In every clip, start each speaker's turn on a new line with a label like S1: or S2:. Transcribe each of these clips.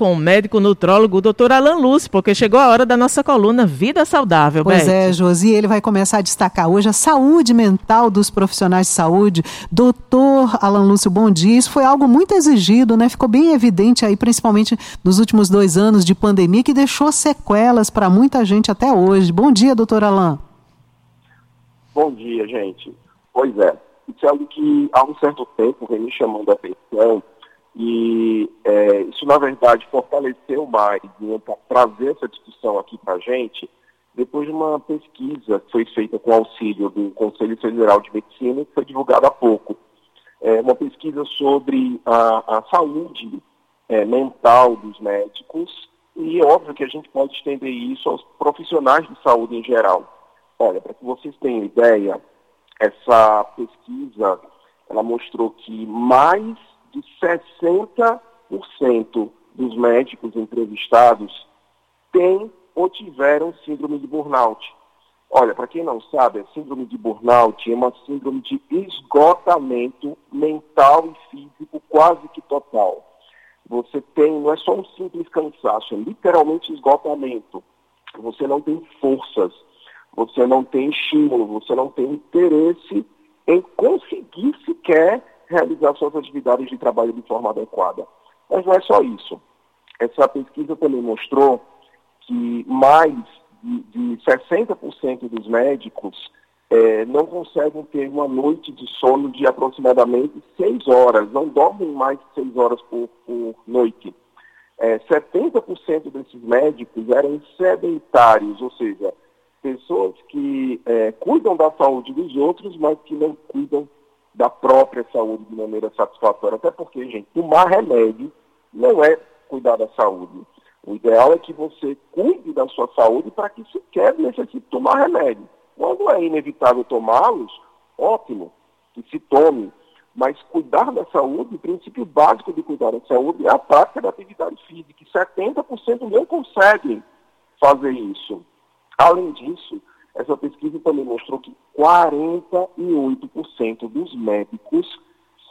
S1: com o médico nutrólogo, o doutor Alan Lúcio, porque chegou a hora da nossa coluna Vida Saudável.
S2: Pois Beth. é, Josi, ele vai começar a destacar hoje a saúde mental dos profissionais de saúde. Doutor Alan Lúcio, bom dia. Isso foi algo muito exigido, né? Ficou bem evidente aí, principalmente nos últimos dois anos de pandemia, que deixou sequelas para muita gente até hoje. Bom dia, doutor Alan.
S3: Bom dia, gente. Pois é, isso é algo que há um certo tempo vem me chamando a atenção e é, isso, na verdade, fortaleceu mais para trazer essa discussão aqui para a gente, depois de uma pesquisa que foi feita com auxílio do Conselho Federal de Medicina, que foi divulgada há pouco. É uma pesquisa sobre a, a saúde é, mental dos médicos, e é óbvio que a gente pode estender isso aos profissionais de saúde em geral. Olha, para que vocês tenham ideia, essa pesquisa ela mostrou que mais de 60% dos médicos entrevistados têm ou tiveram síndrome de burnout. Olha, para quem não sabe, a síndrome de burnout é uma síndrome de esgotamento mental e físico quase que total. Você tem, não é só um simples cansaço, é literalmente esgotamento. Você não tem forças, você não tem estímulo, você não tem interesse em conseguir sequer realizar suas atividades de trabalho de forma adequada. Mas não é só isso. Essa pesquisa também mostrou que mais de, de 60% dos médicos é, não conseguem ter uma noite de sono de aproximadamente seis horas, não dormem mais de seis horas por, por noite. É, 70% desses médicos eram sedentários, ou seja, pessoas que é, cuidam da saúde dos outros, mas que não cuidam da própria saúde de maneira satisfatória. Até porque, gente, tomar remédio não é cuidar da saúde. O ideal é que você cuide da sua saúde para que sequer necessite tomar remédio. Quando é inevitável tomá-los, ótimo, que se tome. Mas cuidar da saúde, o princípio básico de cuidar da saúde é a prática da atividade física. E 70% não conseguem fazer isso. Além disso, essa pesquisa também mostrou que 48% dos médicos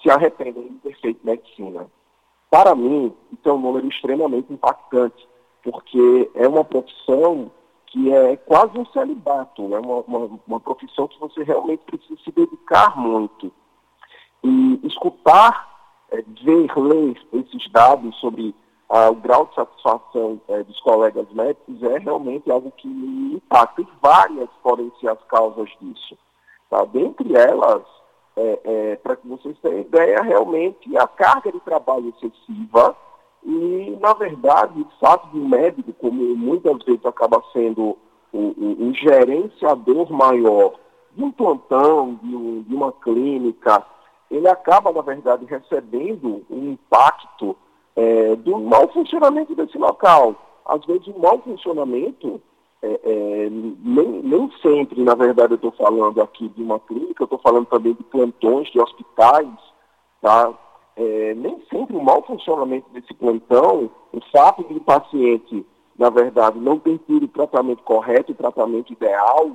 S3: se arrependem de ter feito medicina. Para mim, isso é um número extremamente impactante, porque é uma profissão que é quase um celibato, é né? uma, uma, uma profissão que você realmente precisa se dedicar muito. E escutar, é, ver, ler esses dados sobre ah, o grau de satisfação é, dos colegas médicos é realmente algo que me impacta. E várias podem ser as causas disso. Tá? Dentre elas, é, é, para que vocês tenham ideia, realmente a carga de trabalho excessiva e, na verdade, o fato de um médico, como muitas vezes acaba sendo um, um gerenciador maior de um plantão, de, um, de uma clínica, ele acaba, na verdade, recebendo um impacto é, do mau funcionamento desse local. Às vezes, o mau funcionamento, é, é, nem, nem sempre, na verdade, eu estou falando aqui de uma clínica, eu estou falando também de plantões, de hospitais, tá? É, nem sempre o mau funcionamento desse plantão, o fato de o paciente, na verdade, não ter tido o tratamento correto, o tratamento ideal,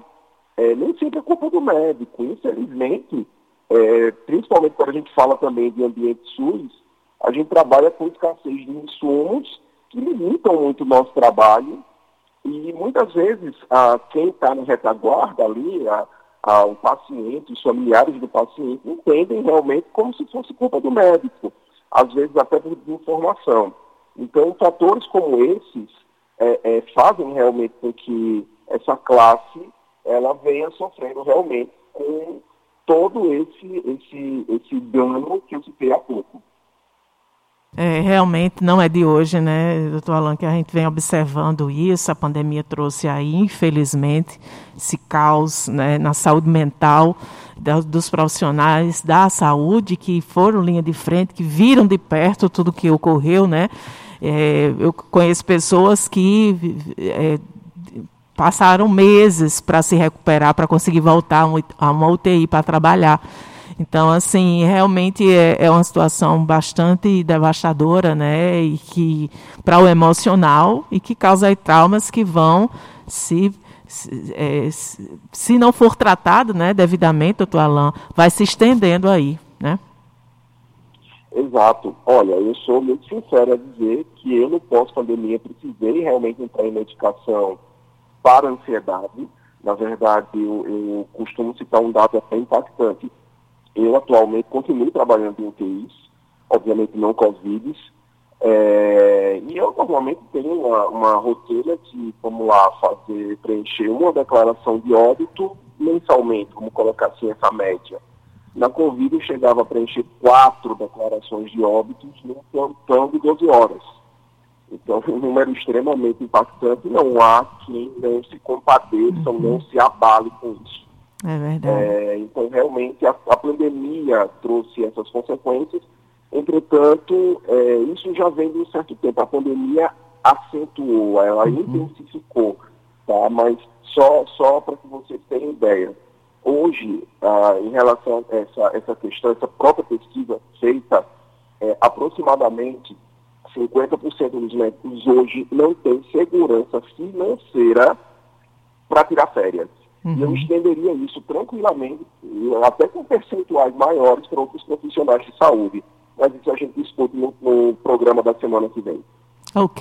S3: é, nem sempre é culpa do médico. Infelizmente, é, principalmente quando a gente fala também de ambiente SUS, a gente trabalha com escassez de insumos que limitam muito o nosso trabalho e muitas vezes a, quem está na retaguarda ali, a, o paciente, os familiares do paciente, entendem realmente como se fosse culpa do médico, às vezes até por desinformação. Então, fatores como esses é, é, fazem realmente com que essa classe ela venha sofrendo realmente com todo esse, esse, esse dano que eu citei há pouco.
S1: É, realmente não é de hoje, né, doutor Alan, que a gente vem observando isso. A pandemia trouxe aí, infelizmente, esse caos né, na saúde mental dos profissionais da saúde que foram linha de frente, que viram de perto tudo o que ocorreu, né? É, eu conheço pessoas que é, passaram meses para se recuperar, para conseguir voltar a uma UTI para trabalhar. Então, assim, realmente é, é uma situação bastante devastadora, né? E que para o emocional e que causa traumas que vão se se, é, se não for tratado, né, devidamente, doutor Alain, vai se estendendo aí, né?
S3: Exato. Olha, eu sou muito sincero a dizer que eu no pós-pandemia precisei realmente entrar em medicação para ansiedade. Na verdade, eu, eu costumo citar um dado até impactante. Eu atualmente continuo trabalhando em UTIs, obviamente não Covid, é, e eu normalmente tenho uma, uma rotina de, vamos lá, fazer, preencher uma declaração de óbito mensalmente, vamos colocar assim essa média. Na Covid eu chegava a preencher quatro declarações de óbitos num plantão de 12 horas. Então, um número extremamente impactante, não há quem não se compadeça, uhum. não se abale com isso.
S1: É verdade.
S3: É, então, realmente, a, a, pandemia trouxe essas consequências. Entretanto, é, isso já vem de um certo tempo. A pandemia acentuou, ela uhum. intensificou, tá? Mas só, só para que vocês tenham ideia. Hoje, ah, em relação a essa, essa questão, essa própria pesquisa feita, é, aproximadamente 50% dos médicos hoje não têm segurança financeira para tirar férias. Uhum. E eu uhum. estenderia isso tranquilamente, até com percentuais maiores para outros profissionais de saúde. Mas isso a gente discute no, no programa da semana que vem.
S1: Ok.